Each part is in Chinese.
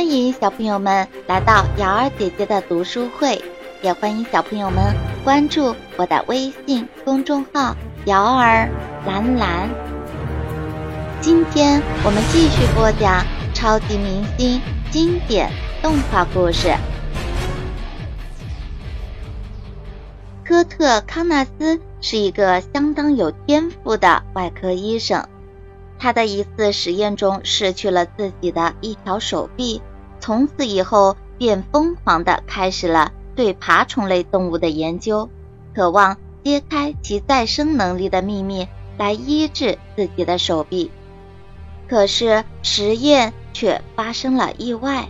欢迎小朋友们来到瑶儿姐姐的读书会，也欢迎小朋友们关注我的微信公众号“瑶儿蓝蓝”。今天我们继续播讲超级明星经典动画故事。科特·康纳斯是一个相当有天赋的外科医生。他的一次实验中失去了自己的一条手臂，从此以后便疯狂地开始了对爬虫类动物的研究，渴望揭开其再生能力的秘密，来医治自己的手臂。可是实验却发生了意外，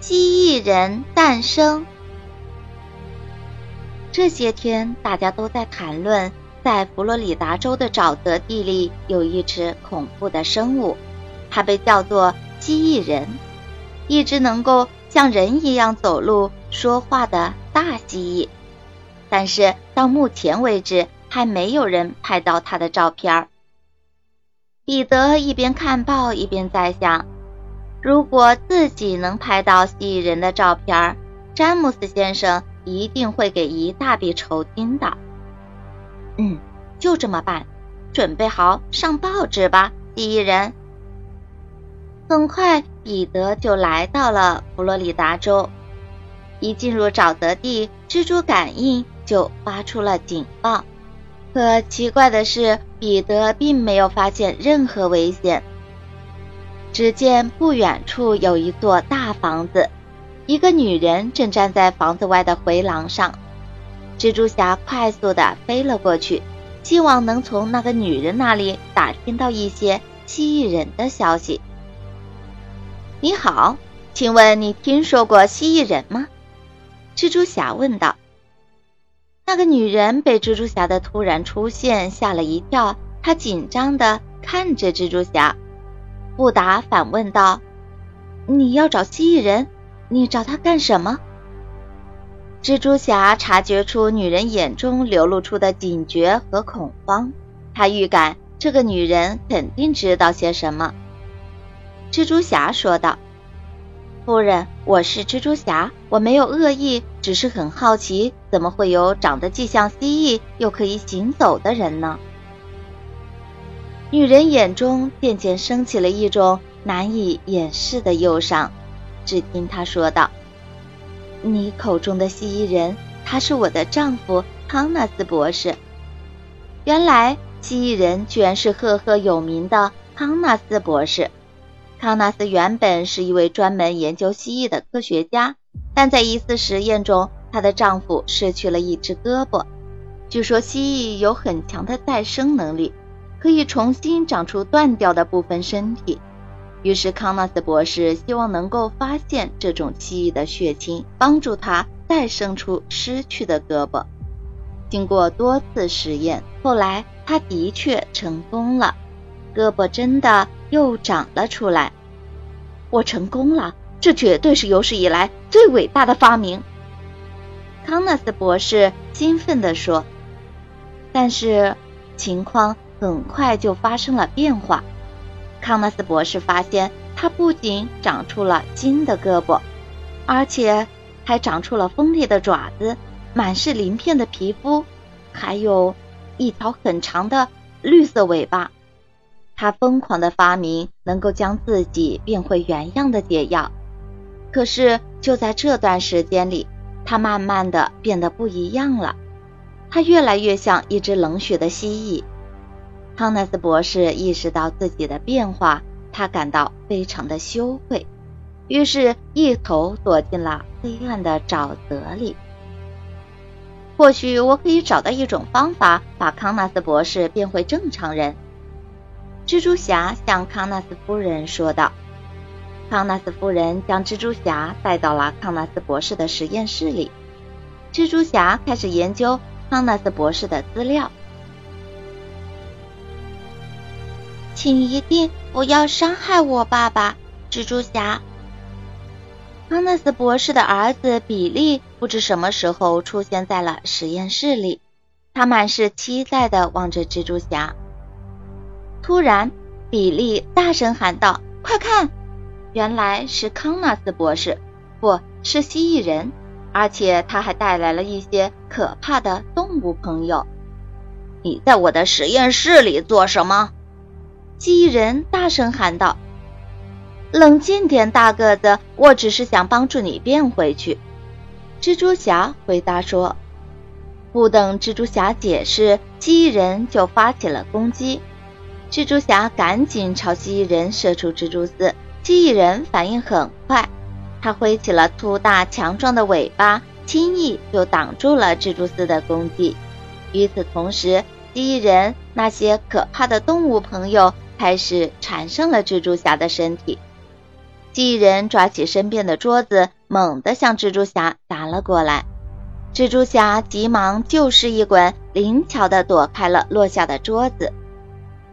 蜥蜴人诞生。这些天大家都在谈论。在佛罗里达州的沼泽地里，有一只恐怖的生物，它被叫做蜥蜴人，一只能够像人一样走路、说话的大蜥蜴。但是到目前为止，还没有人拍到它的照片儿。彼得一边看报一边在想：如果自己能拍到蜥蜴人的照片儿，詹姆斯先生一定会给一大笔酬金的。嗯，就这么办，准备好上报纸吧，蜥蜴人。很快，彼得就来到了佛罗里达州。一进入沼泽地，蜘蛛感应就发出了警报。可奇怪的是，彼得并没有发现任何危险。只见不远处有一座大房子，一个女人正站在房子外的回廊上。蜘蛛侠快速地飞了过去，希望能从那个女人那里打听到一些蜥蜴人的消息。你好，请问你听说过蜥蜴人吗？蜘蛛侠问道。那个女人被蜘蛛侠的突然出现吓了一跳，她紧张地看着蜘蛛侠。布达反问道：“你要找蜥蜴人？你找他干什么？”蜘蛛侠察觉出女人眼中流露出的警觉和恐慌，他预感这个女人肯定知道些什么。蜘蛛侠说道：“夫人，我是蜘蛛侠，我没有恶意，只是很好奇，怎么会有长得既像蜥蜴又可以行走的人呢？”女人眼中渐渐升起了一种难以掩饰的忧伤，只听她说道。你口中的蜥蜴人，他是我的丈夫康纳斯博士。原来蜥蜴人居然是赫赫有名的康纳斯博士。康纳斯原本是一位专门研究蜥蜴的科学家，但在一次实验中，她的丈夫失去了一只胳膊。据说蜥蜴有很强的再生能力，可以重新长出断掉的部分身体。于是，康纳斯博士希望能够发现这种蜥蜴的血清，帮助他再生出失去的胳膊。经过多次实验，后来他的确成功了，胳膊真的又长了出来。我成功了，这绝对是有史以来最伟大的发明！康纳斯博士兴奋地说。但是，情况很快就发生了变化。康纳斯博士发现，他不仅长出了新的胳膊，而且还长出了锋利的爪子，满是鳞片的皮肤，还有一条很长的绿色尾巴。他疯狂的发明能够将自己变回原样的解药。可是就在这段时间里，他慢慢的变得不一样了。他越来越像一只冷血的蜥蜴。康纳斯博士意识到自己的变化，他感到非常的羞愧，于是一头躲进了黑暗的沼泽里。或许我可以找到一种方法，把康纳斯博士变回正常人。蜘蛛侠向康纳斯夫人说道。康纳斯夫人将蜘蛛侠带到了康纳斯博士的实验室里。蜘蛛侠开始研究康纳斯博士的资料。请一定不要伤害我，爸爸，蜘蛛侠。康纳斯博士的儿子比利不知什么时候出现在了实验室里，他满是期待的望着蜘蛛侠。突然，比利大声喊道：“快看，原来是康纳斯博士，不是蜥蜴人，而且他还带来了一些可怕的动物朋友。”你在我的实验室里做什么？蜥蜴人大声喊道：“冷静点，大个子，我只是想帮助你变回去。”蜘蛛侠回答说。不等蜘蛛侠解释，蜥蜴人就发起了攻击。蜘蛛侠赶紧朝蜥蜴人射出蜘蛛丝，蜥蜴人反应很快，他挥起了粗大强壮的尾巴，轻易就挡住了蜘蛛丝的攻击。与此同时，蜥蜴人那些可怕的动物朋友开始缠上了蜘蛛侠的身体。蜥蜴人抓起身边的桌子，猛地向蜘蛛侠砸了过来。蜘蛛侠急忙就势一滚，灵巧地躲开了落下的桌子。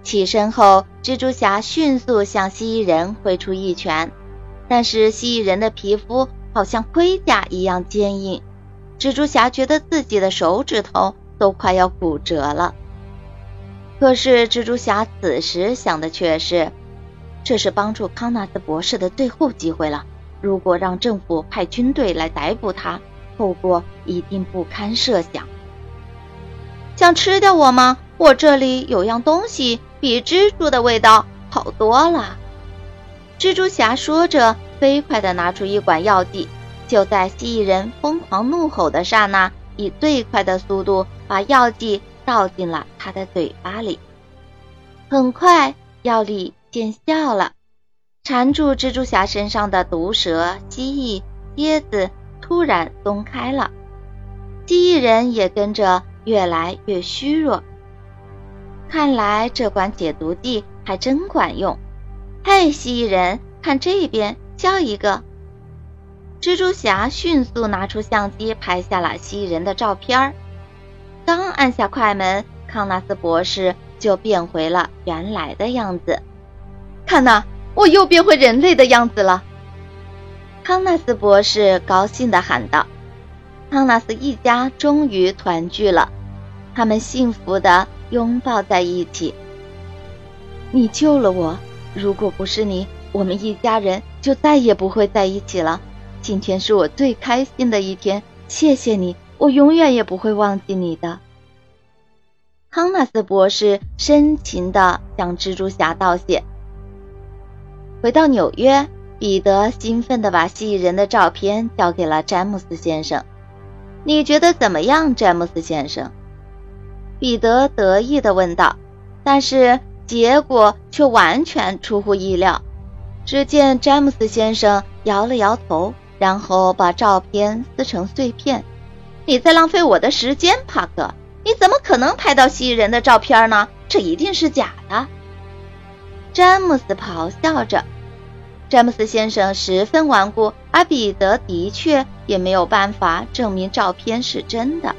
起身后，蜘蛛侠迅速向蜥蜴人挥出一拳，但是蜥蜴人的皮肤好像盔甲一样坚硬，蜘蛛侠觉得自己的手指头。都快要骨折了。可是蜘蛛侠此时想的却是，这是帮助康纳斯博士的最后机会了。如果让政府派军队来逮捕他，后果一定不堪设想。想吃掉我吗？我这里有样东西比蜘蛛的味道好多了。蜘蛛侠说着，飞快地拿出一管药剂。就在蜥蜴人疯狂怒吼的刹那。以最快的速度把药剂倒进了他的嘴巴里，很快药力见效了，缠住蜘蛛侠身上的毒蛇、蜥蜴、蝎子突然松开了，蜥蜴人也跟着越来越虚弱。看来这管解毒剂还真管用。嘿，蜥蜴人，看这边，笑一个。蜘蛛侠迅速拿出相机拍下了蜥蜴人的照片刚按下快门，康纳斯博士就变回了原来的样子。看呐，我又变回人类的样子了！康纳斯博士高兴地喊道。康纳斯一家终于团聚了，他们幸福的拥抱在一起。你救了我，如果不是你，我们一家人就再也不会在一起了。今天是我最开心的一天，谢谢你，我永远也不会忘记你的。康纳斯博士深情地向蜘蛛侠道谢。回到纽约，彼得兴奋地把蜥蜴人的照片交给了詹姆斯先生。你觉得怎么样，詹姆斯先生？彼得得意地问道。但是结果却完全出乎意料。只见詹姆斯先生摇了摇头。然后把照片撕成碎片。你在浪费我的时间，帕克！你怎么可能拍到蜥蜴人的照片呢？这一定是假的！詹姆斯咆哮着。詹姆斯先生十分顽固，而彼得的确也没有办法证明照片是真的。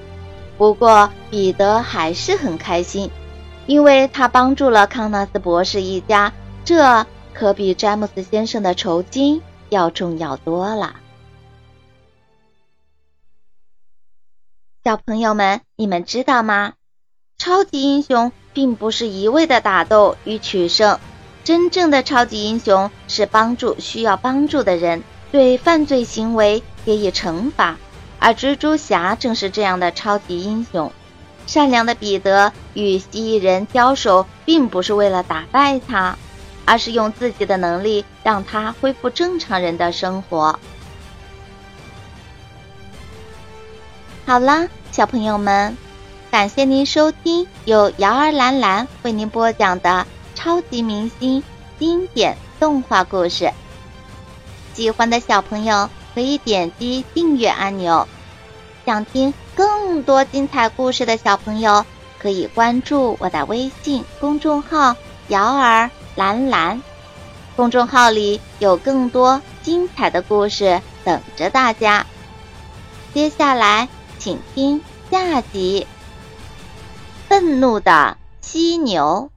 不过彼得还是很开心，因为他帮助了康纳斯博士一家，这可比詹姆斯先生的酬金要重要多了。小朋友们，你们知道吗？超级英雄并不是一味的打斗与取胜，真正的超级英雄是帮助需要帮助的人，对犯罪行为给予惩罚。而蜘蛛侠正是这样的超级英雄。善良的彼得与蜥蜴人交手，并不是为了打败他，而是用自己的能力让他恢复正常人的生活。好啦，小朋友们，感谢您收听由瑶儿兰兰为您播讲的超级明星经典动画故事。喜欢的小朋友可以点击订阅按钮，想听更多精彩故事的小朋友可以关注我的微信公众号“瑶儿兰兰”，公众号里有更多精彩的故事等着大家。接下来。请听下集：愤怒的犀牛。